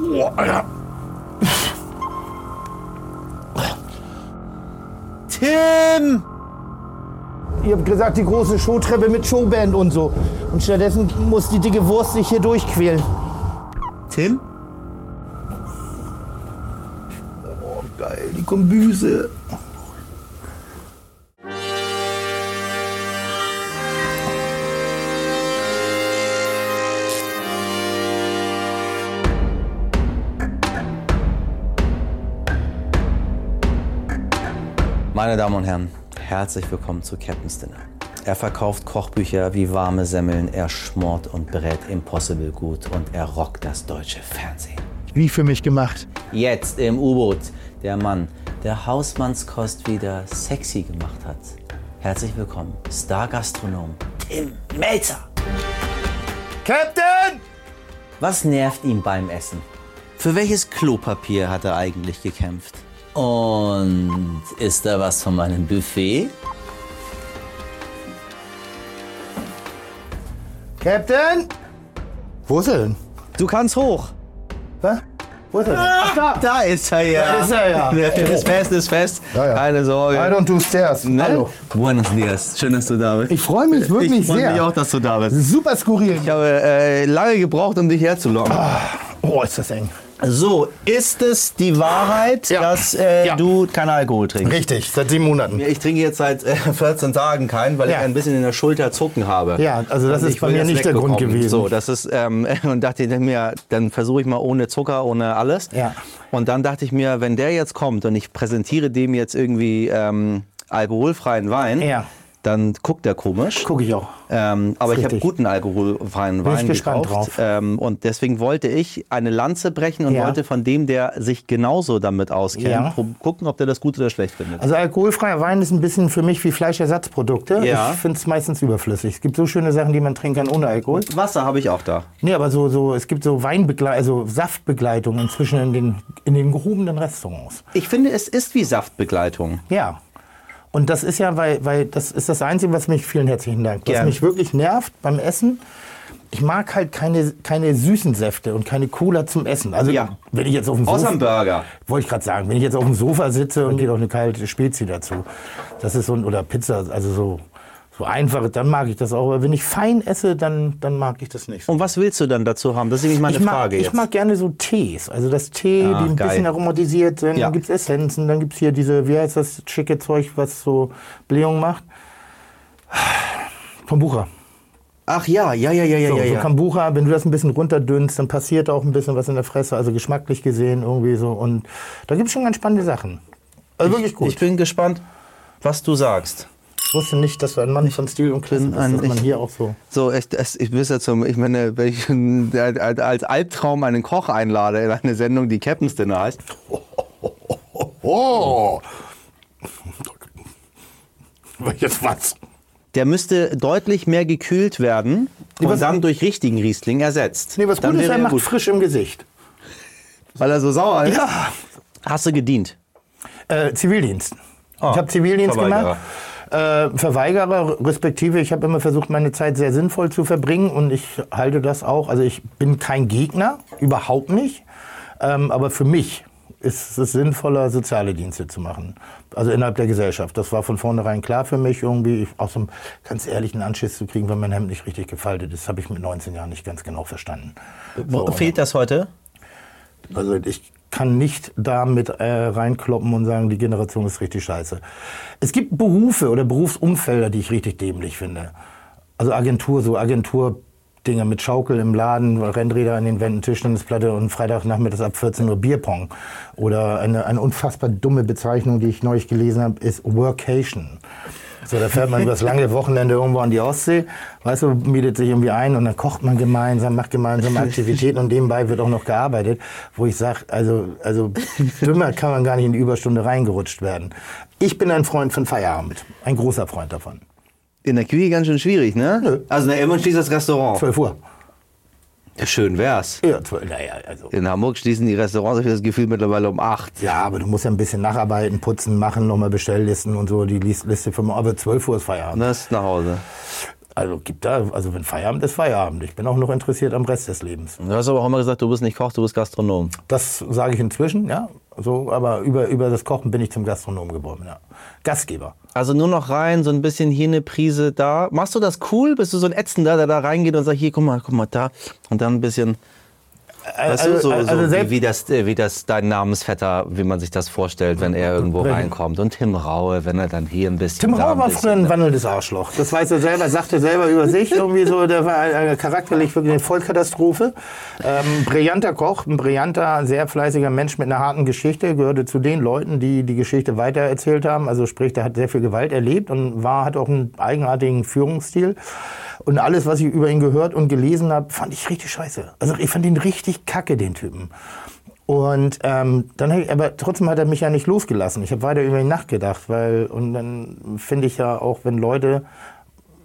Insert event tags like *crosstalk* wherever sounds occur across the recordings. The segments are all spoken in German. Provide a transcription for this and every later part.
Boah, Alter. Tim! Ihr habt gesagt, die große Showtreppe mit Showband und so. Und stattdessen muss die dicke Wurst sich hier durchquälen. Tim? Oh, geil, die Kombüse. Meine Damen und Herren, herzlich willkommen zu Captain's Dinner. Er verkauft Kochbücher wie warme Semmeln, er schmort und brät Impossible gut und er rockt das deutsche Fernsehen. Wie für mich gemacht. Jetzt im U-Boot der Mann, der Hausmannskost wieder sexy gemacht hat. Herzlich willkommen, Star-Gastronom Tim Melzer. Captain! Was nervt ihn beim Essen? Für welches Klopapier hat er eigentlich gekämpft? Und ist da was von meinem Buffet? Captain! Wo ist er denn? Du kannst hoch. Was? Wo ist er denn? Ach, da! Da ist er ja. Da ist er ja. *laughs* Ist fest, ist fest. Ja, ja. Keine Sorge. I don't do stairs. Ne? Hallo. Buenos dias. Schön, dass du da bist. Ich freue mich wirklich ich freue sehr. mich auch, dass du da bist. Super skurril. Ich habe äh, lange gebraucht, um dich herzulocken. Oh, ist das eng. So, ist es die Wahrheit, Ja. dass äh, Ja. du keinen Alkohol trinkst? Richtig, seit sieben Monaten. Ich trinke jetzt seit äh, *laughs* 14 Tagen keinen, weil Ja. ich ein bisschen in der Schulter Zucken habe. Ja, also das Und ist bei mir nicht der Grund gewesen. So, das ist ähm, *laughs* und dachte ich mir, dann versuche ich mal ohne Zucker, ohne alles. Ja. Und dann dachte ich mir, wenn der jetzt kommt und ich präsentiere dem jetzt irgendwie ähm, alkoholfreien Wein, Ja. Dann guckt er komisch. Gucke ich auch. Ähm, aber ich habe guten alkoholfreien ich Wein gespannt gekauft. drauf. Ähm, und deswegen wollte ich eine Lanze brechen und Ja. wollte von dem, der sich genauso damit auskennt, Ja. gucken, ob der das gut oder schlecht findet. Also alkoholfreier Wein ist ein bisschen für mich wie Fleischersatzprodukte. Ja. Ich finde es meistens überflüssig. Es gibt so schöne Sachen, die man trinken kann ohne Alkohol. Wasser habe ich auch da. Nee, aber so, so, es gibt so Weinbegleitung, also Saftbegleitung inzwischen in den, in den gehobenen Restaurants. Ich finde, es ist wie Saftbegleitung. Ja. Und das ist ja, weil, weil das ist das Einzige, was mich, vielen herzlichen Dank, was Gern. mich wirklich nervt beim Essen. Ich mag halt keine, keine süßen Säfte und keine Cola zum Essen. Also Ja. wenn ich jetzt auf dem Außer Sofa, am Burger. wollte ich gerade sagen, wenn ich jetzt auf dem Sofa sitze und geht auch eine kalte Spezi dazu, das ist so ein, oder Pizza, also so, so einfach, dann mag ich das auch. Aber wenn ich fein esse, dann, dann mag ich das nicht. Und was willst du dann dazu haben? Das ist nämlich meine Ich mag, Frage ich jetzt. mag gerne so Tees. Also das Tee, Ah, die ein geil. bisschen aromatisiert sind. Ja. Dann gibt es Essenzen, dann gibt es hier diese, wie heißt das schicke Zeug, was so Blähung macht. Vom Bucher. Ach ja, ja, ja, ja, ja, So, ja. so. Kombucha, wenn du das ein bisschen runterdünnst, dann passiert auch ein bisschen was in der Fresse, also geschmacklich gesehen irgendwie so. Und da gibt es schon ganz spannende Sachen. Also wirklich gut. Ich bin gespannt, was du sagst. Ich wusste nicht, dass du ein Mann von Stil und Klasse bist, dass man ich- hier auch so... So, ich, das, ich ja zum, ich meine, wenn ich als Albtraum einen Koch einlade in eine Sendung, die Captain's Dinner heißt, Oh! *laughs* Jetzt was? der müsste deutlich mehr gekühlt werden und was- dann durch richtigen Riesling ersetzt. Nee, was dann gut ist, er macht gut. frisch im Gesicht. Weil er so sauer ist. Ja. Hast du gedient? Äh, Zivildienst. Ah, ich habe Zivildienst gemacht. Äh, Verweigerer, respektive, ich habe immer versucht, meine Zeit sehr sinnvoll zu verbringen und ich halte das auch. Also ich bin kein Gegner, überhaupt nicht. Ähm, aber für mich ist es sinnvoller, soziale Dienste zu machen. Also innerhalb der Gesellschaft. Das war von vornherein klar für mich irgendwie. Auch so einen ganz ehrlichen Anschiss zu kriegen, wenn mein Hemd nicht richtig gefaltet ist, habe ich mit 19 Jahren nicht ganz genau verstanden. So, Fehlt das heute? also ich kann nicht damit äh, reinkloppen und sagen, die Generation ist richtig scheiße. Es gibt Berufe oder Berufsumfelder, die ich richtig dämlich finde. Also Agentur, so Agentur-Dinger mit Schaukel im Laden, Rennräder an den Wänden, Tischtennisplatte und Freitagnachmittags ab 14 Uhr Bierpong. Oder eine, eine unfassbar dumme Bezeichnung, die ich neulich gelesen habe, ist Workation. So, da fährt man übers lange Wochenende irgendwo an die Ostsee, weißt du, mietet sich irgendwie ein und dann kocht man gemeinsam, macht gemeinsame Aktivitäten und nebenbei wird auch noch gearbeitet, wo ich sage, also, also dümmer kann man gar nicht in die Überstunde reingerutscht werden. Ich bin ein Freund von Feierabend, ein großer Freund davon. In der Küche ganz schön schwierig, ne? Nö. Also na, irgendwann schließt das Restaurant. 12 Uhr. Schön wär's. Ja, 12, naja, also. In Hamburg schließen die Restaurants, habe ich das Gefühl, mittlerweile um 8. Ja, aber du musst ja ein bisschen nacharbeiten, putzen, machen, nochmal Bestelllisten und so, die Lis- Liste für aber 12 Uhr ist Feierabend. Das ist nach Hause. Also gibt da, also wenn Feierabend ist Feierabend. Ich bin auch noch interessiert am Rest des Lebens. Du hast aber auch immer gesagt, du bist nicht Koch, du bist Gastronom. Das sage ich inzwischen, ja. So, aber über, über das Kochen bin ich zum Gastronom geworden, ja. Gastgeber. Also nur noch rein, so ein bisschen hier eine Prise da. Machst du das cool? Bist du so ein Ätzender, der da reingeht und sagt, hier, guck mal, guck mal da. Und dann ein bisschen Weißt du, so, also so wie, wie, das, wie das dein Namensvetter, wie man sich das vorstellt, wenn er irgendwo reinkommt. Und Tim Raue, wenn er dann hier ein bisschen. Tim Raue war früher ein wandelndes Arschloch. Das weiß er selber, sagt er selber über sich. Irgendwie so, der war charakterlich wirklich eine Vollkatastrophe. Ähm, brillanter Koch, ein brillanter, sehr fleißiger Mensch mit einer harten Geschichte. Gehörte zu den Leuten, die die Geschichte weitererzählt haben. Also sprich, der hat sehr viel Gewalt erlebt und war, hat auch einen eigenartigen Führungsstil. Und alles, was ich über ihn gehört und gelesen habe, fand ich richtig scheiße. Also ich fand ihn richtig kacke, den Typen. Und ähm, dann ich, aber trotzdem hat er mich ja nicht losgelassen. Ich habe weiter über ihn nachgedacht, weil und dann finde ich ja auch, wenn Leute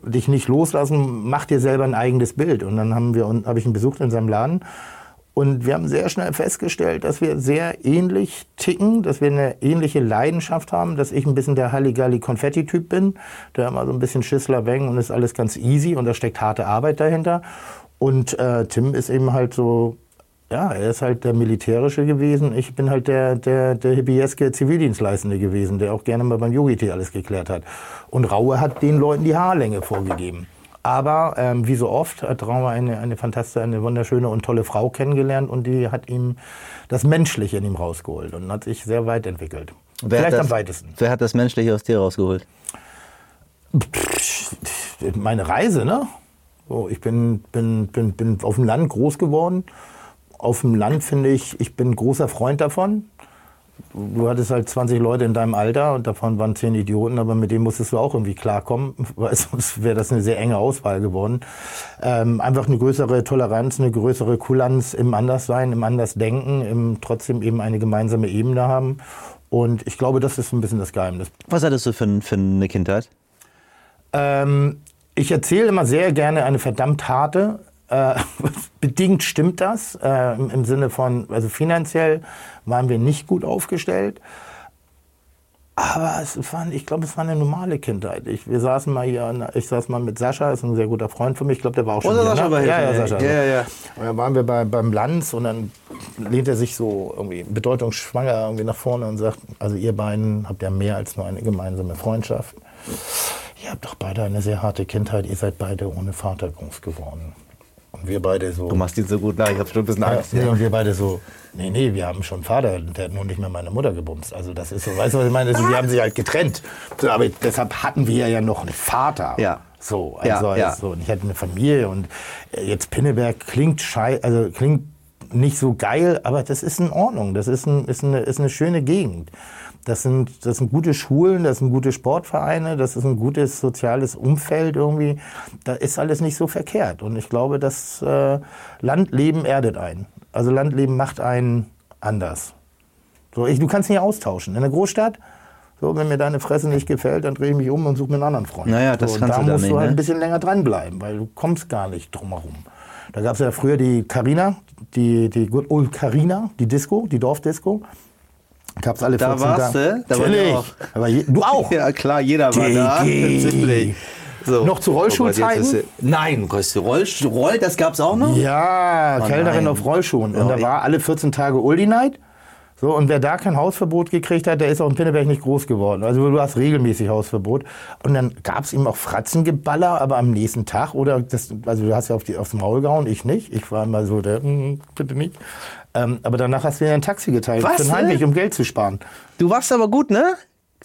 dich nicht loslassen, mach dir selber ein eigenes Bild. Und dann haben wir habe ich ihn besucht in seinem Laden und wir haben sehr schnell festgestellt, dass wir sehr ähnlich ticken, dass wir eine ähnliche Leidenschaft haben, dass ich ein bisschen der Halligalli-Konfetti-Typ bin, der immer so ein bisschen Schissler Weng und ist alles ganz easy und da steckt harte Arbeit dahinter. Und äh, Tim ist eben halt so, ja, er ist halt der Militärische gewesen. Ich bin halt der, der, der hippieske Zivildienstleistende gewesen, der auch gerne mal beim Yogi alles geklärt hat. Und Raue hat den Leuten die Haarlänge vorgegeben. Aber ähm, wie so oft hat Raumer eine, eine fantastische, eine wunderschöne und tolle Frau kennengelernt und die hat ihm das Menschliche in ihm rausgeholt und hat sich sehr weit entwickelt. Wer Vielleicht das, am weitesten. Wer hat das Menschliche aus dir rausgeholt? Meine Reise, ne? So, ich bin, bin, bin, bin auf dem Land groß geworden. Auf dem Land finde ich, ich bin großer Freund davon du hattest halt 20 Leute in deinem Alter und davon waren 10 Idioten, aber mit denen musstest du auch irgendwie klarkommen, *laughs* weil sonst wäre das eine sehr enge Auswahl geworden. Ähm, einfach eine größere Toleranz, eine größere Kulanz im Anderssein, im Andersdenken, im trotzdem eben eine gemeinsame Ebene haben. Und ich glaube, das ist ein bisschen das Geheimnis. Was hattest du für, für eine Kindheit? Ähm, ich erzähle immer sehr gerne eine verdammt harte, äh, *laughs* bedingt stimmt das, äh, im, Sinne von, also finanziell waren wir nicht gut aufgestellt. Aber es war, ich glaube, es war eine normale Kindheit. Ich, wir saßen mal hier, ich saß mal mit Sascha, ist ein sehr guter Freund von mir. Ich glaube, der war auch schon Oder hier. Sascha ne? ja, ja, Sascha. Ja, ja, ja. Und dann waren wir bei, beim Lanz und dann lehnt er sich so irgendwie bedeutungsschwanger irgendwie nach vorne und sagt, also ihr beiden habt ja mehr als nur eine gemeinsame Freundschaft. Ihr habt doch beide eine sehr harte Kindheit. Ihr seid beide ohne Vater groß geworden. Und wir beide so. Du machst ihn so gut nach, ich habe schon ein bisschen Angst. Ja, und wir beide so, nee, nee, wir haben schon Vater, der hat nur nicht mehr meine Mutter gebumst. Also das ist so, weißt du, was ich meine? Also, die haben sich halt getrennt. Aber deshalb hatten wir ja noch einen Vater. Ja. So, also, ja, ja. Also, und ich hatte eine Familie und äh, jetzt Pinneberg klingt schei also klingt nicht so geil, aber das ist in Ordnung. Das ist, ein, ist, eine, ist eine schöne Gegend. Das sind, das sind gute Schulen, das sind gute Sportvereine, das ist ein gutes soziales Umfeld irgendwie. Da ist alles nicht so verkehrt. Und ich glaube, das äh, Landleben erdet einen. Also Landleben macht einen anders. So, ich, du kannst nicht austauschen. In der Großstadt, so, wenn mir deine Fresse nicht gefällt, dann drehe ich mich um und suche mir einen anderen Freund. Naja, das so, kannst da du musst nicht, du halt ne? ein bisschen länger dranbleiben, weil du kommst gar nicht drumherum. Da gab es ja früher die Carina, die, die Good Old Carina, die Disco, die Dorfdisco. Gab's alle 14 Da warst du? Da war Natürlich. ich auch. Aber je, du auch. Ja, klar, jeder war da. Ziemlich. So. Noch zu Rollschuhzeiten? Oh Nein, weißt du, Roll, das gab's auch noch? Ja, Oh Kellnerin nein. auf Rollschuhen. Und Ja, da war alle 14 Tage Uldi Night. So, und wer da kein Hausverbot gekriegt hat, der ist auch in Pinneberg nicht groß geworden. Also du hast regelmäßig Hausverbot. Und dann gab's ihm auch Fratzengeballer, aber am nächsten Tag, oder das, also du hast ja auf die, aufs Maul gehauen, ich nicht. Ich war immer so der, "Hm, bitte nicht. Ähm, aber danach hast du dir ein Taxi geteilt Was, für den ne? Heimweg, um Geld zu sparen. Du warst aber gut, ne?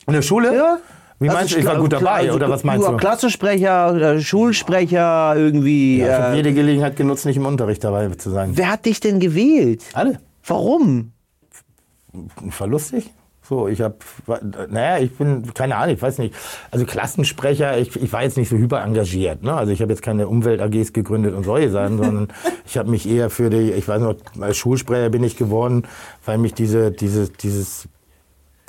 In der Schule? Ja. Wie Also meinst du, ich war gut dabei, also oder was meinst du? du? Klassensprecher, äh, Schulsprecher, irgendwie. Ja, ich habe äh, jede Gelegenheit genutzt, nicht im Unterricht dabei zu sein. wer hat dich denn gewählt? Alle. Warum? War lustig. So, ich habe, naja, ich bin, keine Ahnung, ich weiß nicht. Also Klassensprecher, ich, ich war jetzt nicht so hyper engagiert. Ne? Also ich habe jetzt keine Umwelt-AGs gegründet und solche Sachen, sondern *laughs* ich habe mich eher für die, ich weiß noch, als Schulsprecher bin ich geworden, weil mich diese, diese, dieses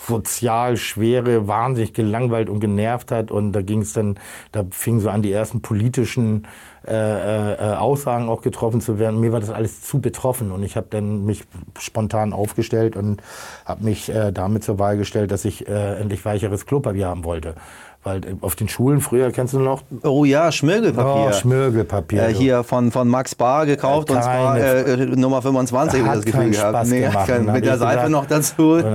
sozial schwere, wahnsinnig gelangweilt und genervt hat. Und da ging es dann, da fingen so an, die ersten politischen äh, äh, Aussagen auch getroffen zu werden. Mir war das alles zu betroffen und ich habe dann mich spontan aufgestellt und habe mich äh, damit zur Wahl gestellt, dass ich äh, endlich weicheres Klopapier haben wollte. Weil äh, auf den Schulen früher, kennst du noch? Oh ja, Schmirgelpapier. Oh, Schmirgelpapier. Äh, hier von, von Max Bar gekauft Äh, und zwar keine- äh, äh, Nummer 25 Hat das Gefühl gehabt. Spaß gemacht. kein, Und dann mit der Seife gedacht- noch dazu. *laughs*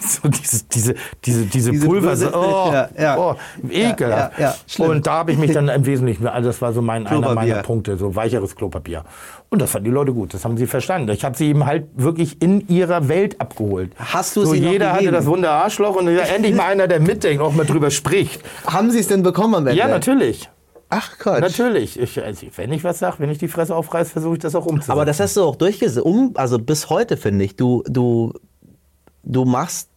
So diese, diese, diese, diese, Diese Pulver, oh, ja, ja. oh, ekelhaft. Ja, und da habe ich mich dann im Wesentlichen, also das war so mein, einer meiner Punkte, so weicheres Klopapier. Und das fanden die Leute gut, das haben sie verstanden. Ich habe sie eben halt wirklich in ihrer Welt abgeholt. Hast du so sie jeder hatte das Wunder Arschloch und endlich mal einer, der mitdenkt, auch mal drüber spricht. Haben Sie es denn bekommen am Ende? Ja, natürlich. Ach Gott. Natürlich. Ich, also, wenn ich was sage, wenn ich die Fresse aufreiß, versuche ich das auch umzusetzen. Aber das hast du auch durchgesetzt. Um, also bis heute finde ich, du, du, du machst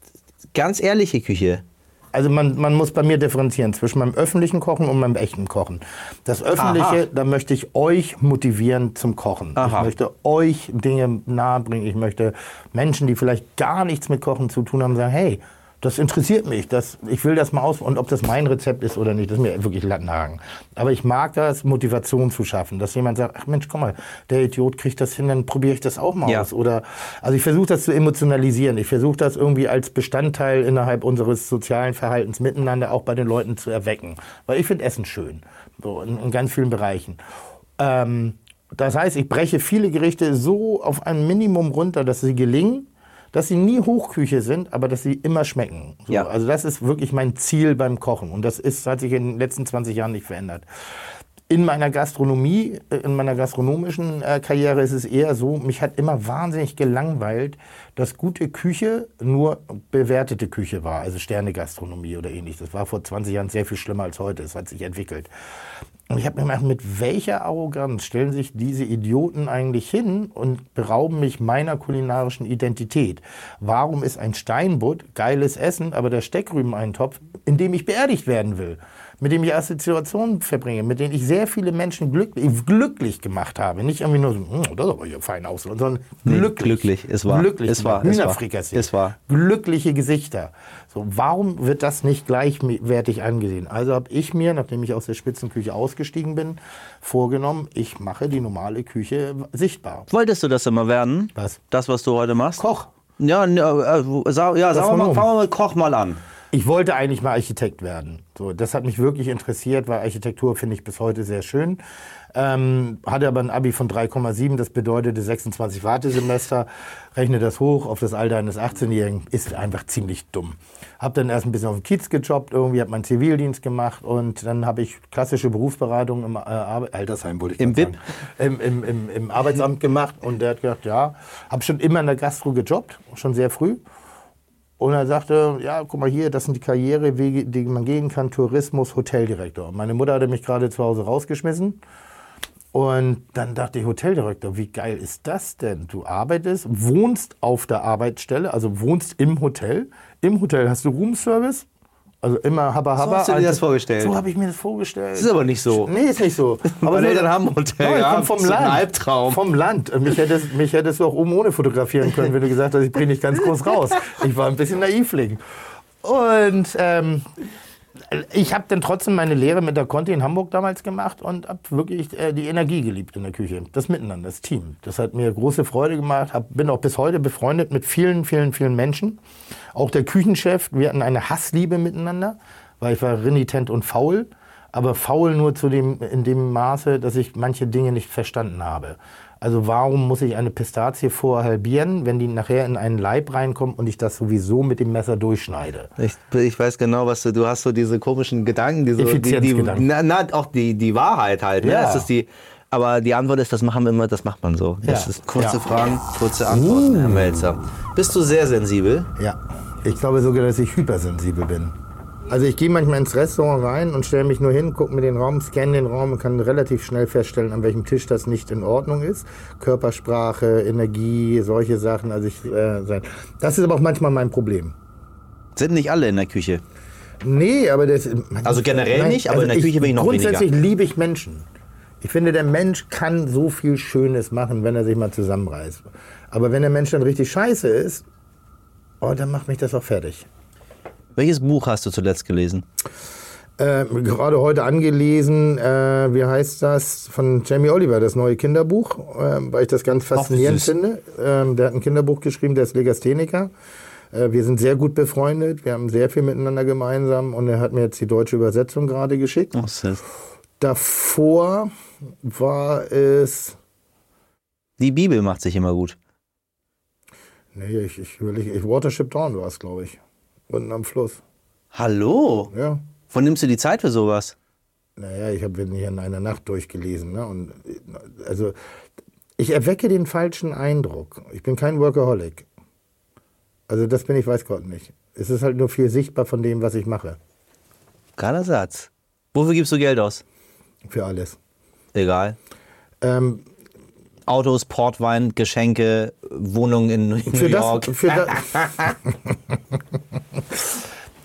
ganz ehrliche Küche. Also man, man muss bei mir differenzieren zwischen meinem öffentlichen Kochen und meinem echten Kochen. Das öffentliche, Aha. da möchte ich euch motivieren zum Kochen. Aha. Ich möchte euch Dinge nahebringen. Ich möchte Menschen, die vielleicht gar nichts mit Kochen zu tun haben, sagen, hey, das interessiert mich. Das, ich will das mal aus. Und ob das mein Rezept ist oder nicht, das ist mir wirklich Lattenhagen. Aber ich mag das, Motivation zu schaffen. Dass jemand sagt, ach Mensch, guck mal, der Idiot kriegt das hin, dann probiere ich das auch mal Ja. aus. Oder, also ich versuche das zu emotionalisieren. Ich versuche das irgendwie als Bestandteil innerhalb unseres sozialen Verhaltens miteinander auch bei den Leuten zu erwecken. Weil ich finde Essen schön. So, in, in ganz vielen Bereichen. Ähm, das heißt, ich breche viele Gerichte so auf ein Minimum runter, dass sie gelingen, dass sie nie Hochküche sind, aber dass sie immer schmecken. So, Ja. Also das ist wirklich mein Ziel beim Kochen. Und das ist, hat sich in den letzten 20 Jahren nicht verändert. In meiner Gastronomie, äh, in meiner gastronomischen äh, Karriere ist es eher so, mich hat immer wahnsinnig gelangweilt, dass gute Küche nur bewertete Küche war, also Sterne-Gastronomie oder ähnliches. Das war vor 20 Jahren sehr viel schlimmer als heute. Es hat sich entwickelt. Und ich habe mir gedacht, mit welcher Arroganz stellen sich diese Idioten eigentlich hin und berauben mich meiner kulinarischen Identität? Warum ist ein Steinbutt geiles Essen, aber der Steckrübeneintopf, in dem ich beerdigt werden will? Mit dem ich Assoziationen verbringe, mit denen ich sehr viele Menschen glücklich, glücklich gemacht habe. Nicht irgendwie nur so, "Hm, das ist aber hier fein aus, sondern Nee, glücklich. glücklich, es war, Glücklich. es war, Hühnerfrikassee. es war. Glückliche Gesichter. So, warum wird das nicht gleichwertig angesehen? Also habe ich mir, nachdem ich aus der Spitzenküche ausgestiegen bin, vorgenommen, ich mache die normale Küche sichtbar. Wolltest du das immer werden? Was? Das, was du heute machst? Koch. Ja, ne, äh, sa- ja sagen wir mal, fangen wir mit Koch mal an. Ich wollte eigentlich mal Architekt werden. So, das hat mich wirklich interessiert, weil Architektur finde ich bis heute sehr schön. Ähm, hatte aber ein Abi von 3,7, das bedeutete 26 Wartesemester. Rechne das hoch auf das Alter eines 18-Jährigen, ist einfach ziemlich dumm. Hab dann erst ein bisschen auf dem Kiez gejobbt, irgendwie habe meinen Zivildienst gemacht und dann habe ich klassische Berufsberatung im äh, Arbe Altersheim, wollte ich Im BIP? Im, im, im, im Arbeitsamt gemacht und der hat gesagt, ja, habe schon immer in der Gastro gejobbt, schon sehr früh. Und er sagte, ja, guck mal hier, das sind die Karrierewege, die man gehen kann, Tourismus, Hoteldirektor. Meine Mutter hatte mich gerade zu Hause rausgeschmissen. Und dann dachte ich, Hoteldirektor, wie geil ist das denn? Du arbeitest, wohnst auf der Arbeitsstelle, also wohnst im Hotel. Im Hotel hast du Roomservice, also immer habba habba. hast du dir das vorgestellt? So habe ich mir das vorgestellt. Das ist aber nicht so. Nee, ist nicht so. *laughs* Meine so- Eltern haben ein Hotel Nein, ich gehabt, vom so ein Land. Albtraum. Vom Land. Und Mich hättest, *laughs* mich hättest du auch oben ohne fotografieren können, wenn du gesagt hast, ich bringe dich ganz groß raus. Ich war ein bisschen Naivling. Und ähm, ich habe dann trotzdem meine Lehre mit der Conti in Hamburg damals gemacht und habe wirklich äh, die Energie geliebt in der Küche. Das Miteinander, das Team. Das hat mir große Freude gemacht. Hab, bin auch bis heute befreundet mit vielen, vielen, vielen Menschen. Auch der Küchenchef, wir hatten eine Hassliebe miteinander, weil ich war renitent und faul. Aber faul nur zu dem, in dem Maße, dass ich manche Dinge nicht verstanden habe. Also warum muss ich eine Pistazie vorher halbieren, wenn die nachher in einen Leib reinkommt und ich das sowieso mit dem Messer durchschneide? Ich, ich weiß genau, was du, du hast so diese komischen Gedanken, die so, die, die, na, na, auch die, die Wahrheit halt, ne? Ja. Das ist die, aber die Antwort ist, das machen wir immer, das macht man so. Das Ja. ist kurze Ja. Fragen, kurze Antworten, Herr Melzer. Bist du sehr sensibel? Ja, ich glaube sogar, dass ich hypersensibel bin. Also ich gehe manchmal ins Restaurant rein und stelle mich nur hin, gucke mir den Raum, scanne den Raum und kann relativ schnell feststellen, an welchem Tisch das nicht in Ordnung ist. Körpersprache, Energie, solche Sachen. Also ich, äh. Das ist aber auch manchmal mein Problem. Sind nicht alle in der Küche. Nee, aber das. Also generell nicht, aber in der Küche bin ich noch Grundsätzlich liebe ich Menschen. Ich finde, der Mensch kann so viel Schönes machen, wenn er sich mal zusammenreißt. Aber wenn der Mensch dann richtig scheiße ist, oh, dann macht mich das auch fertig. Welches Buch hast du zuletzt gelesen? Äh, gerade heute angelesen, äh, wie heißt das, von Jamie Oliver, das neue Kinderbuch, äh, weil ich das ganz faszinierend süß. finde. Ähm, der hat ein Kinderbuch geschrieben, der ist Legastheniker. Äh, wir sind sehr gut befreundet, wir haben sehr viel miteinander gemeinsam und er hat mir jetzt die deutsche Übersetzung gerade geschickt. Sis. Davor war es. Die Bibel macht sich immer gut. Nee, ich, ich, überlege, ich Watership Down war es, glaube ich. Unten am Fluss. Hallo? Ja. Wann nimmst du die Zeit für sowas? Naja, ich habe hier in einer Nacht durchgelesen. Ne? Und, also, ich erwecke den falschen Eindruck. Ich bin kein Workaholic. Also, das bin ich, weiß Gott nicht. Es ist halt nur viel sichtbar von dem, was ich mache. Geiler Satz. Wofür gibst du Geld aus? Für alles. Egal. Ähm, Autos, Portwein, Geschenke, Wohnungen in New für York. das, für das,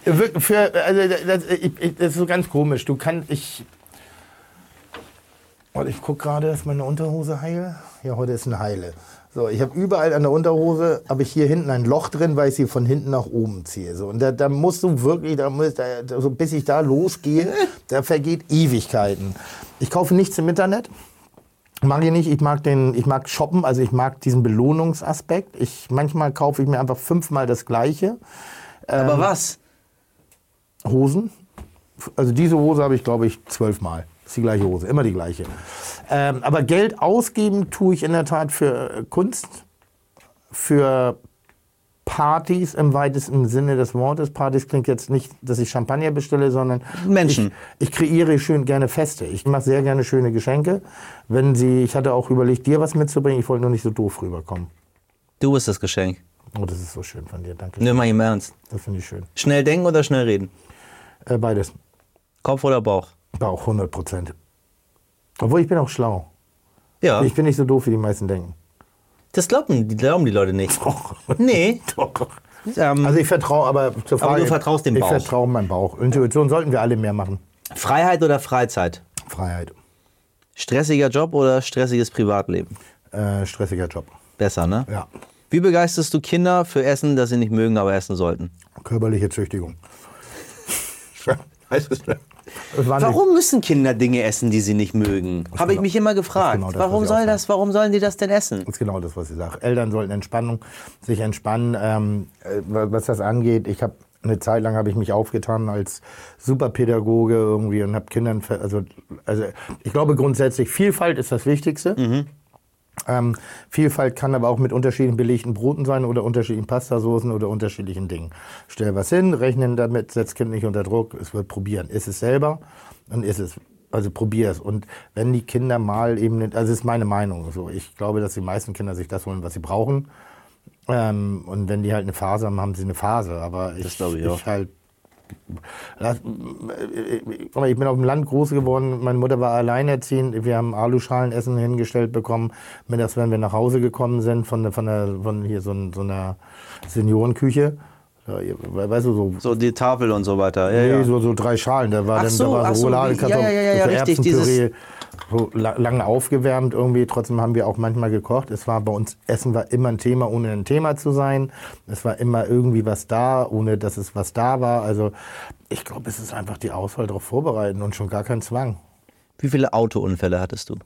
*laughs* für, also das, das ist so ganz komisch. Du kannst, ich, Warte, ich gucke gerade, ist meine Unterhose heil? Ja, heute ist eine heile. So, ich habe überall an der Unterhose, habe ich hier hinten ein Loch drin, weil ich sie von hinten nach oben ziehe. So, und da, da musst du wirklich, da musst, da, so, bis ich da losgehe, *laughs* da vergeht Ewigkeiten. Ich kaufe nichts im Internet. Mag ich nicht. Ich mag den, ich mag shoppen, also ich mag diesen Belohnungsaspekt. Ich, manchmal kaufe ich mir einfach fünfmal das Gleiche. Aber was? Hosen. Also diese Hose habe ich, glaube ich, zwölfmal. Ist die gleiche Hose, immer die gleiche. Ähm, aber Geld ausgeben tue ich in der Tat für äh, Kunst, für Partys im weitesten Sinne des Wortes. Partys klingt jetzt nicht, dass ich Champagner bestelle, sondern Menschen. Ich, ich kreiere schön gerne Feste. Ich mache sehr gerne schöne Geschenke. Wenn sie, ich hatte auch überlegt, dir was mitzubringen. Ich wollte nur nicht so doof rüberkommen. Du bist das Geschenk. Oh, das ist so schön von dir. Danke. Nimm mal im Ernst. Das finde ich schön. Schnell denken oder schnell reden? Äh, beides. Kopf oder Bauch? Bauch, 100 Prozent. Obwohl ich bin auch schlau. Ja. Ich bin nicht so doof, wie die meisten denken. Das glauben die, glauben die Leute nicht. *laughs* Nee. Doch. Ähm, Also ich vertraue, aber zur Aber Frage, du vertraust dem ich Bauch. vertraue meinem Bauch. Intuition sollten wir alle mehr machen. Freiheit oder Freizeit? Freiheit. Stressiger Job oder stressiges Privatleben? Äh, stressiger Job. Besser, ne? Ja. Wie begeisterst du Kinder für Essen, das sie nicht mögen, aber essen sollten? Körperliche Züchtigung. *laughs* War nicht- Warum müssen Kinder Dinge essen, die sie nicht mögen? Habe ich genau- mich immer gefragt. genau das, warum ich soll das? Warum sollen die das denn essen? Das ist genau das, was ich sage. Eltern sollten Entspannung, sich entspannen. Ähm, äh, was das angeht, ich habe eine Zeit lang habe ich mich aufgetan als Superpädagoge irgendwie und habe Kindern, also, also ich glaube grundsätzlich Vielfalt ist das Wichtigste. Ähm, Vielfalt kann aber auch mit unterschiedlichen belegten Broten sein oder unterschiedlichen Pastasoßen oder unterschiedlichen Dingen. Stell was hin, rechnen damit, setz Kind nicht unter Druck, es wird probieren. Ist es selber, dann ist es. Also probier es. Und wenn die Kinder mal eben, also das ist meine Meinung so. Ich glaube, dass die meisten Kinder sich das holen, was sie brauchen. Ähm, und wenn die halt eine Phase haben, haben sie eine Phase. Aber ich, glaube ich auch. halt Ich bin auf dem Land groß geworden. Meine Mutter war alleinerziehend. Wir haben Aluschalenessen hingestellt bekommen. Mittags, wenn wir nach Hause gekommen sind, von, von, der, von hier so, so einer Seniorenküche. Weißt du, so, So die Tafel und so weiter. Ja, nee, ja. so, so drei Schalen. Da war Ach dann so, da war so Roulade, ja, ja, ja, ja, richtig, Erbsenpüree, so la- lange aufgewärmt irgendwie. Trotzdem haben wir auch manchmal gekocht. Es war bei uns, Essen war immer ein Thema, ohne ein Thema zu sein. Es war immer irgendwie was da, ohne dass es was da war. Also ich glaube, es ist einfach die Auswahl darauf vorbereiten und schon gar kein Zwang. Wie viele Autounfälle hattest du?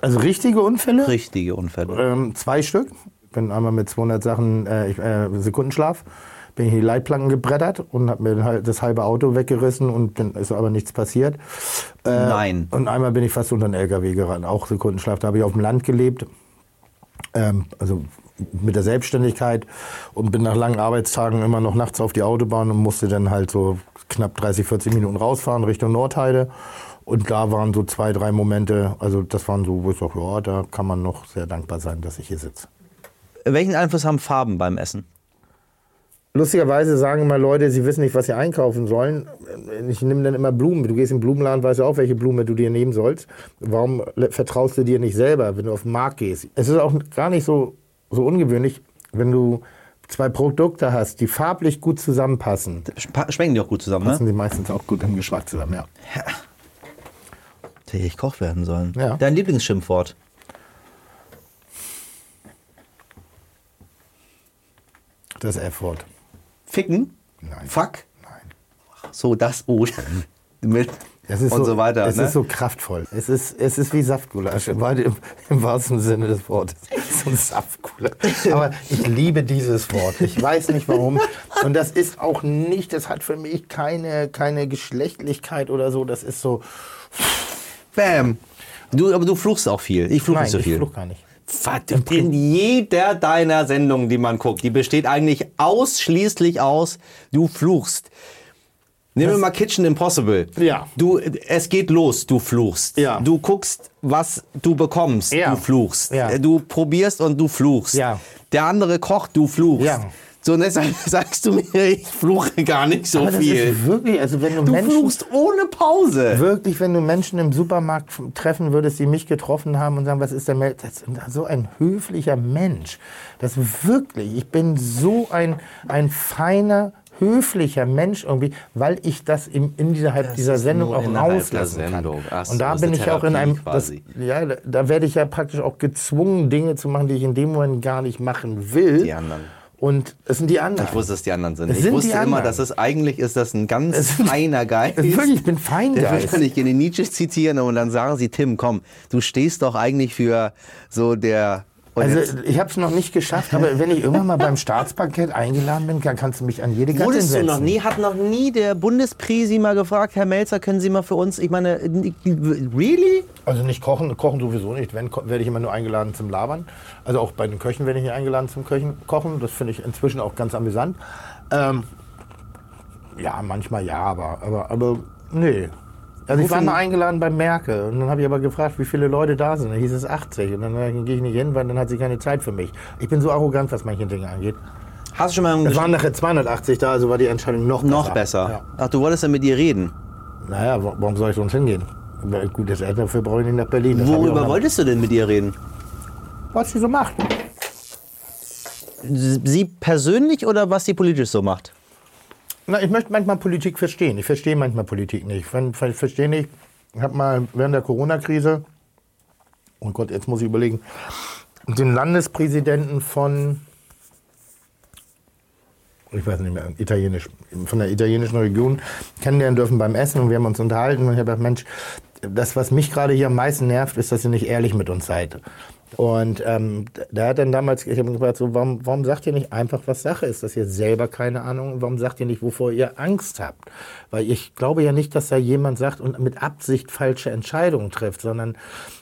Also richtige Unfälle? Richtige Unfälle. Ähm, zwei Stück. Bin einmal mit 200 Sachen äh, ich, äh, Sekundenschlaf. Bin ich in die Leitplanken gebrettert und habe mir halt das halbe Auto weggerissen und dann ist aber nichts passiert. Äh, Nein. Und einmal bin ich fast unter einen LKW gerannt, auch Sekundenschlaf. Da habe ich auf dem Land gelebt, ähm, also mit der Selbstständigkeit und bin nach langen Arbeitstagen immer noch nachts auf die Autobahn und musste dann halt so knapp 30, 40 Minuten rausfahren Richtung Nordheide. Und da waren so zwei, drei Momente, also das waren so, wo ich sage, ja, da kann man noch sehr dankbar sein, dass ich hier sitze. Welchen Einfluss haben Farben beim Essen? Lustigerweise sagen immer Leute, sie wissen nicht, was sie einkaufen sollen. Ich nehme dann immer Blumen. Du gehst in den Blumenladen, weißt du auch, welche Blume du dir nehmen sollst. Warum vertraust du dir nicht selber, wenn du auf den Markt gehst? Es ist auch gar nicht so, so ungewöhnlich, wenn du zwei Produkte hast, die farblich gut zusammenpassen. Schmecken die auch gut zusammen, ne? Passen sie meistens auch gut im Geschmack zusammen, ja. Hätte ich Koch werden sollen. Ja. Dein Lieblingsschimpfwort? Das F-Wort. Ficken? Nein. Fuck? Nein. So, das O. *laughs* Mit Es ist und so, weiter. Es ne? ist so kraftvoll. Es ist, es ist wie Saftgulasch, im, im, im wahrsten Sinne des Wortes. so ein Saftcooler. Aber ich liebe dieses Wort. Ich weiß nicht warum. Und das ist auch nicht, das hat für mich keine, keine Geschlechtlichkeit oder so. Das ist so. Bam. Du, aber du fluchst auch viel. Ich fluche nicht so ich viel. fluch gar nicht. In jeder deiner Sendungen, die man guckt, die besteht eigentlich ausschließlich aus, du fluchst. Nehmen wir mal Kitchen Impossible. Ja. Du, es geht los, du fluchst. Ja. Du guckst, was du bekommst, Ja. du fluchst. Ja. Du probierst und du fluchst. Ja. Der andere kocht, du fluchst. Ja. So, und deshalb *laughs* sagst du mir, ich fluche gar nicht so Aber das viel. ist wirklich, also wenn du, Du Menschen, fluchst ohne Pause. wirklich, wenn du Menschen im Supermarkt treffen würdest, die mich getroffen haben und sagen, was ist der Mensch? Das ist so ein höflicher Mensch. Das wirklich, ich bin so ein, ein feiner, höflicher Mensch irgendwie, weil ich das im, innerhalb dieser ist Sendung auch rauslassen der kann. Sendung. Ach so, und da bin ich auch in einem, Therapie das, ja, da, da werde ich ja praktisch auch gezwungen, Dinge zu machen, die ich in dem Moment gar nicht machen will. Die anderen. Und es sind die anderen. Ich wusste, dass die anderen sind. Es ich sind wusste immer, dass es eigentlich ist das ein ganz sind- feiner Geist. *laughs* Wirklich, ich bin. Der will kann ich gerne Nietzsche zitieren und dann sagen sie, Tim, komm, du stehst doch eigentlich für so der... und Also jetzt- ich habe es noch nicht geschafft, aber wenn ich irgendwann mal beim Staatsparkett eingeladen bin, kann, kannst du mich an jede Gattin Wurdest du setzen. noch nie, hat noch nie der Bundesprisi mal gefragt, Herr Melzer, können Sie mal für uns, ich meine, really? Also nicht kochen, kochen sowieso nicht. Wenn, werde ich immer nur eingeladen zum Labern. Also auch bei den Köchen werde ich nicht eingeladen zum Köchen, Kochen. Das finde ich inzwischen auch ganz amüsant. Ähm, ja, manchmal ja, aber, aber, aber nee. Also ich war mal eingeladen bei Merkel und dann habe ich aber gefragt, wie viele Leute da sind. Dann hieß es 80 und dann dann gehe ich nicht hin, weil dann hat sie keine Zeit für mich. Ich bin so arrogant, was manche Dinge angeht. Hast du schon mal Es waren nachher 280 da, also war die Entscheidung noch besser. noch besser? Ja. Ach, du wolltest ja mit ihr reden. Naja, wa- warum soll ich sonst hingehen? Gut, das dafür brauche ich nicht nach Berlin. Das Worüber wolltest du denn mit ihr reden? Was sie so macht. Sie persönlich oder was sie politisch so macht? Na, ich möchte manchmal Politik verstehen. Ich verstehe manchmal Politik nicht. Ich verstehe nicht. Ich habe mal während der Corona-Krise, oh Gott, jetzt muss ich überlegen, den Landespräsidenten von, ich weiß nicht mehr, italienisch, von der italienischen Region kennenlernen dürfen beim Essen und wir haben uns unterhalten und ich habe gedacht, Mensch, das, was mich gerade hier am meisten nervt, ist, dass ihr nicht ehrlich mit uns seid. Und ähm, der hat dann damals, ich habe gefragt, so, warum, warum sagt ihr nicht einfach, was Sache ist, dass ihr selber keine Ahnung, warum sagt ihr nicht, wovor ihr Angst habt? Weil ich glaube ja nicht, dass da jemand sagt und mit Absicht falsche Entscheidungen trifft, sondern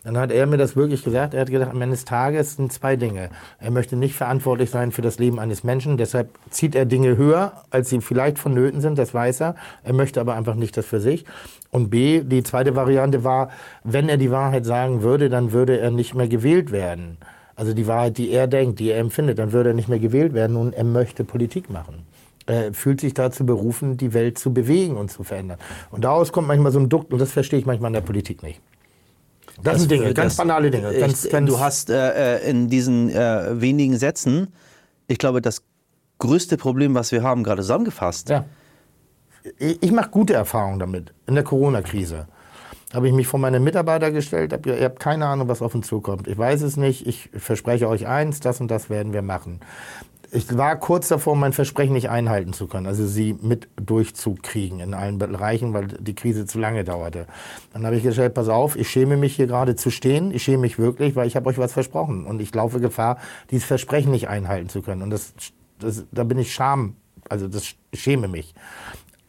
dann hat er mir das wirklich gesagt, er hat gedacht, am Ende des Tages sind zwei Dinge. Er möchte nicht verantwortlich sein für das Leben eines Menschen, deshalb zieht er Dinge höher, als sie vielleicht vonnöten sind, das weiß er. Er möchte aber einfach nicht das für sich. Und B, die zweite Variante war, wenn er die Wahrheit sagen würde, dann würde er nicht mehr gewählt werden. Also die Wahrheit, die er denkt, die er empfindet, dann würde er nicht mehr gewählt werden und er möchte Politik machen. Er fühlt sich dazu berufen, die Welt zu bewegen und zu verändern. Und daraus kommt manchmal so ein Dukt und das verstehe ich manchmal in der Politik nicht. Das, sind Dinge, ganz das- banale Dinge. Ganz, ich, ganz, du hast äh, äh, in diesen äh, wenigen Sätzen, ich glaube, das größte Problem, was wir haben, gerade zusammengefasst. Ja. Ich, ich mache gute Erfahrungen damit. In der Corona-Krise habe ich mich vor meine Mitarbeiter gestellt, hab, gesagt, ihr habt keine Ahnung, was auf uns zukommt. Ich weiß es nicht, ich verspreche euch eins, das und das werden wir machen. Ich war kurz davor, mein Versprechen nicht einhalten zu können, also sie mit durchzukriegen in allen Bereichen, weil die Krise zu lange dauerte. Dann habe ich gestellt, pass auf, ich schäme mich hier gerade zu stehen, ich schäme mich wirklich, weil ich habe euch was versprochen und ich laufe Gefahr, dieses Versprechen nicht einhalten zu können. Und das, das, da bin ich scham, also das schäme mich.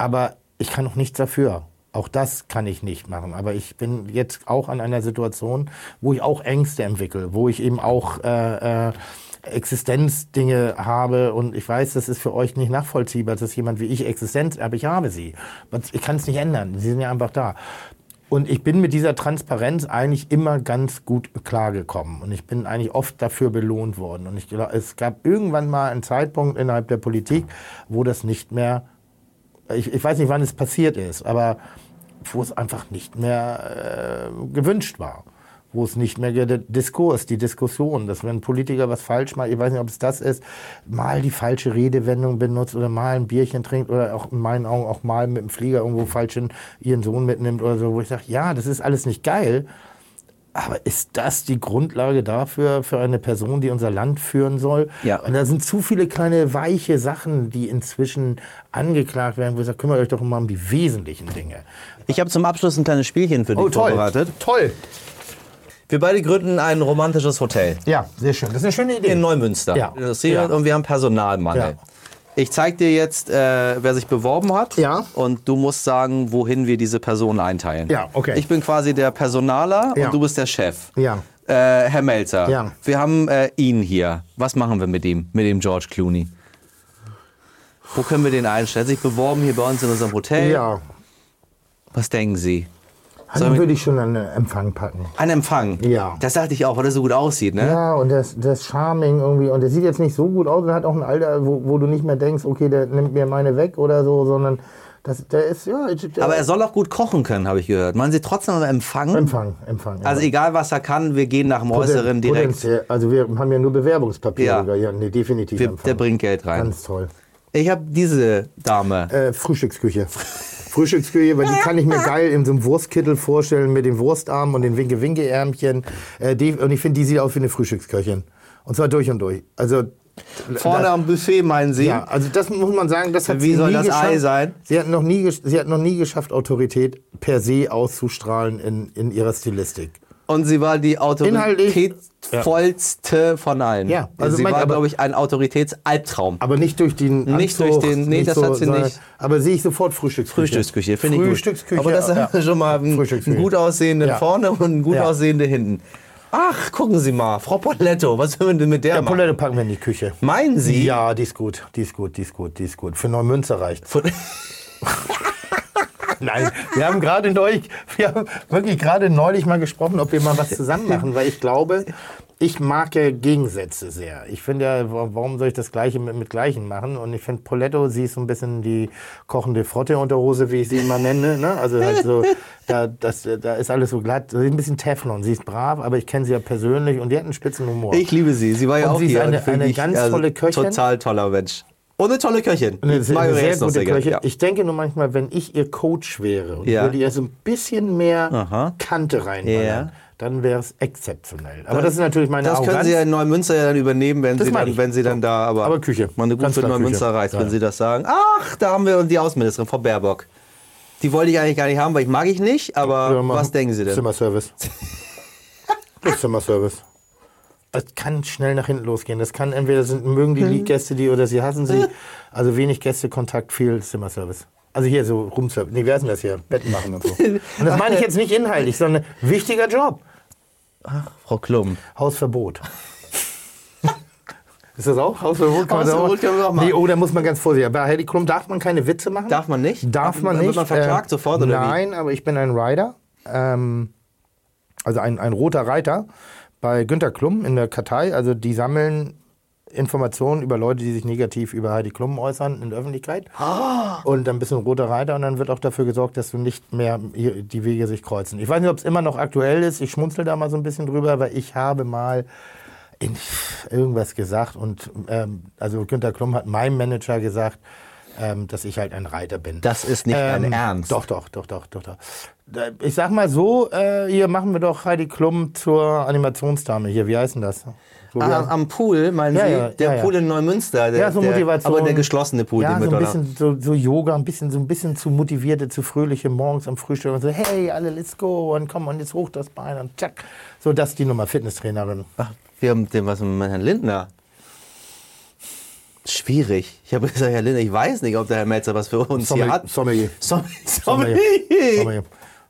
Aber ich kann auch nichts dafür. Auch das kann ich nicht machen. Aber ich bin jetzt auch an einer Situation, wo ich auch Ängste entwickle, wo ich eben auch äh, äh, Existenzdinge habe und ich weiß, das ist für euch nicht nachvollziehbar, dass jemand wie ich Existenz, aber ich habe sie. Ich kann es nicht ändern. Sie sind ja einfach da. Und ich bin mit dieser Transparenz eigentlich immer ganz gut klargekommen. Und ich bin eigentlich oft dafür belohnt worden. Und ich glaube, es gab irgendwann mal einen Zeitpunkt innerhalb der Politik, wo das nicht mehr, ich, ich weiß nicht, wann es passiert ist, aber wo es einfach nicht mehr äh, gewünscht war. Wo es nicht mehr der Diskurs, die Diskussion, dass wenn ein Politiker was falsch macht, ich weiß nicht, ob es das ist, mal die falsche Redewendung benutzt oder mal ein Bierchen trinkt oder auch in meinen Augen auch mal mit dem Flieger irgendwo falsch ihren Sohn mitnimmt oder so, wo ich sage, ja, das ist alles nicht geil, aber ist das die Grundlage dafür, für eine Person, die unser Land führen soll? Ja. Und da sind zu viele kleine weiche Sachen, die inzwischen angeklagt werden, wo ich sage, kümmert euch doch mal um die wesentlichen Dinge. Ich habe zum Abschluss ein kleines Spielchen für dich vorbereitet. Toll. Wir beide gründen ein romantisches Hotel Ja, sehr schön. Das ist eine schöne Idee. in Neumünster. Ja. Ja. Und wir haben Personalmangel. Ja. Ich zeige dir jetzt, äh, wer sich beworben hat. Ja. Und du musst sagen, wohin wir diese Personen einteilen. Ja, okay. Ich bin quasi der Personaler Ja. und du bist der Chef. Ja. Äh, Herr Melzer, Ja. wir haben äh, ihn hier. Was machen wir mit ihm, mit dem George Clooney? Wo können wir den einstellen? Er hat sich beworben hier bei uns in unserem Hotel. Ja. Was denken Sie? Den würde ich schon an den Empfang packen. Ein Empfang. Ja. Das dachte ich auch, weil er so gut aussieht, ne? Ja, und der ist charming irgendwie. Und der sieht jetzt nicht so gut aus. Er hat auch ein Alter, wo, wo du nicht mehr denkst, okay, der nimmt mir meine weg oder so, sondern das, der ist, ja. Der Aber er soll auch gut kochen können, habe ich gehört. Meinen Sie trotzdem am Empfang? Empfang, Empfang. Also egal, was er kann, wir gehen nach dem Äußeren direkt. Potenziell- Also wir haben ja nur Bewerbungspapier. Ja. sogar. ja nee, definitiv Wir, Empfang. der bringt Geld rein. Ganz toll. Ich habe diese Dame. Äh, Frühstücksküche. *laughs* Frühstücksküche, weil die kann ich mir *laughs* geil in so einem Wurstkittel vorstellen mit den Wurstarmen und den Winke-Winke-Ärmchen. Äh, die, und ich finde, die sieht aus wie eine Frühstücksköchin. Und zwar durch und durch. Also Vorne da, am Buffet, meinen Sie? ja, also das muss man sagen, das hat Wie sie soll nie das geschafft. Ei sein? Sie hat noch nie, sie hat noch nie geschafft, Autorität per se auszustrahlen in, in ihrer Stilistik. Und sie war die autoritätsvollste von allen. Ja, also sie mein- war, glaube ich, ein Autoritätsalbtraum. Aber nicht durch den Nicht Anzug, durch den- nee, das hat sie nicht. Aber sehe ich sofort Frühstücksküche. Frühstücksküche, finde ich. Frühstücksküche. Aber das ja. haben *laughs* wir schon mal einen, einen gut aussehenden Ja. vorne und einen gut Ja. aussehenden hinten. Ach, gucken Sie mal, Frau Poletto, was wollen wir denn mit der Ja, machen? Polette packen wir in die Küche. Meinen Sie? Ja, die ist gut, die ist gut, die ist gut, die ist gut. Für Neumünster reicht. *laughs* Nein, wir haben gerade neulich, wir haben wirklich gerade neulich mal gesprochen, ob wir mal was zusammen machen, weil ich glaube, ich mag ja Gegensätze sehr. Ich finde ja, wa- warum soll ich das Gleiche mit, mit Gleichen machen? Und ich finde Poletto, sie ist so ein bisschen die kochende Frotte-Unterhose, wie ich sie immer nenne. Ne? Also halt so, da, das, da ist alles so glatt. Sie ist ein bisschen Teflon. Sie ist brav, aber ich kenne sie ja persönlich und die hat einen spitzen Humor. Ich liebe sie. Sie war ja Und auch sie ist hier. eine- und finde eine ich, ganz tolle Köchin. Total toller Mensch. Und eine tolle Köchin. Eine sehr, eine ich sehr gute gerne, Köche. ja. Ich denke nur manchmal, wenn ich ihr Coach wäre und Ja. würde ihr so ein bisschen mehr Aha. Kante reinballern, Ja. dann wäre es exzeptionell. Aber das ist natürlich meine Das können. Sie ja in Neumünster ja dann übernehmen, wenn Das Sie meine dann, ich. wenn Sie dann da, aber, Aber Küche. Man eine Ganz gute klar Neumünster reicht, wenn Sie das sagen. Ach, da haben wir die Außenministerin, Frau Baerbock. Die wollte ich eigentlich gar nicht haben, weil ich mag ich nicht, aber was denken Sie denn? Zimmerservice. Das *laughs* Zimmerservice. Es kann schnell nach hinten losgehen. Das kann entweder sind, mögen Mhm. die Gäste die oder sie hassen sie. Also wenig Gästekontakt, viel Zimmerservice. Also hier so Roomservice. Nee, wer ist denn das hier? Betten machen und so. *laughs* Und das meine ich jetzt nicht inhaltlich, sondern wichtiger Job. Frau Klum. Hausverbot. *laughs* Ist das auch? Hausverbot kann man Hausverbot auch machen. Nee, oh, da muss man ganz vorsichtig. Bei Heidi Klum darf man keine Witze machen. Darf man nicht? Darf man Wird nicht. man verklagt Äh, sofort, oder wie? Nein, aber ich bin ein Rider. Ähm, also ein, ein roter Reiter bei Günter Klum in der Kartei. Also die sammeln Informationen über Leute, die sich negativ über Heidi Klum äußern in der Öffentlichkeit. Ah. Und dann bist du ein roter Reiter und dann wird auch dafür gesorgt, dass du nicht mehr die Wege sich kreuzen. Ich weiß nicht, ob es immer noch aktuell ist. Ich schmunzel da mal so ein bisschen drüber, weil ich habe mal in irgendwas gesagt und ähm, also Günter Klum hat meinem Manager gesagt, ähm, dass ich halt ein Reiter bin. Das ist nicht Ähm, dein Ernst. Doch, doch, doch, doch, doch, doch. Ich sag mal so, äh, hier machen wir doch Heidi Klum zur Animationsdame hier. Wie heißt denn das? So, Ah, heißt- am Pool, meinen Ja, Sie? ja, der ja. Pool in Neumünster. Der, ja, so der, Motivation. Aber der geschlossene Pool, ja, den so wir ein dort haben. bisschen so, so Yoga, ein bisschen so ein bisschen zu motivierte, zu fröhliche morgens am Frühstück und so, hey, alle, let's go und komm und jetzt hoch das Bein und zack. So, das ist die Nummer Fitnesstrainerin. Ach, wir haben den was mit Herrn Lindner. Schwierig. Ich habe gesagt, Herr Lindner, ich weiß nicht, ob der Herr Melzer was für uns hier hat. Sommelier. Sommelier. Sommelier. Sommelier.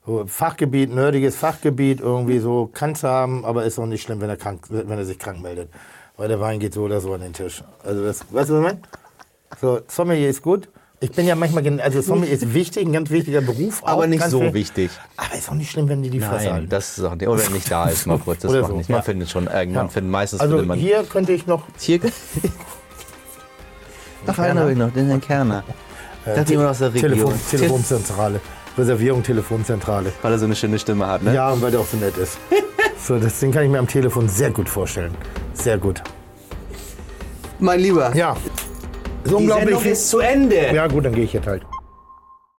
So, Fachgebiet, nerdiges Fachgebiet, irgendwie so kann es haben, aber ist auch nicht schlimm, wenn er, krank, wenn er sich krank meldet. Weil der Wein geht so oder so an den Tisch. Also das, weißt du, was ich meine? So, Sommelier ist gut. Ich bin ja manchmal, also Sommelier ist wichtig, ein ganz wichtiger Beruf. auch, Aber nicht so viel- wichtig. Aber ist auch nicht schlimm, wenn die die Fresse Nein, halten. das ist auch nicht. Oder nicht da ist, mal kurz. Das macht so, nicht. Man ja. findet schon irgendwann, Ja. findet meistens Also man. hier könnte ich noch Hier. Ach, einen habe ich noch, den Herrn Kerner. äh, Das ist jemand aus der Region. Telefon, Telefonzentrale. Reservierung, Telefonzentrale. Weil er so eine schöne Stimme hat, ne? Ja, und weil der auch so nett ist. *laughs* So, das Ding kann ich mir am Telefon sehr gut vorstellen. Sehr gut. Mein Lieber. Ja. So Die unglaublich. Sendung ist zu Ende. Ja, gut, dann gehe ich jetzt halt.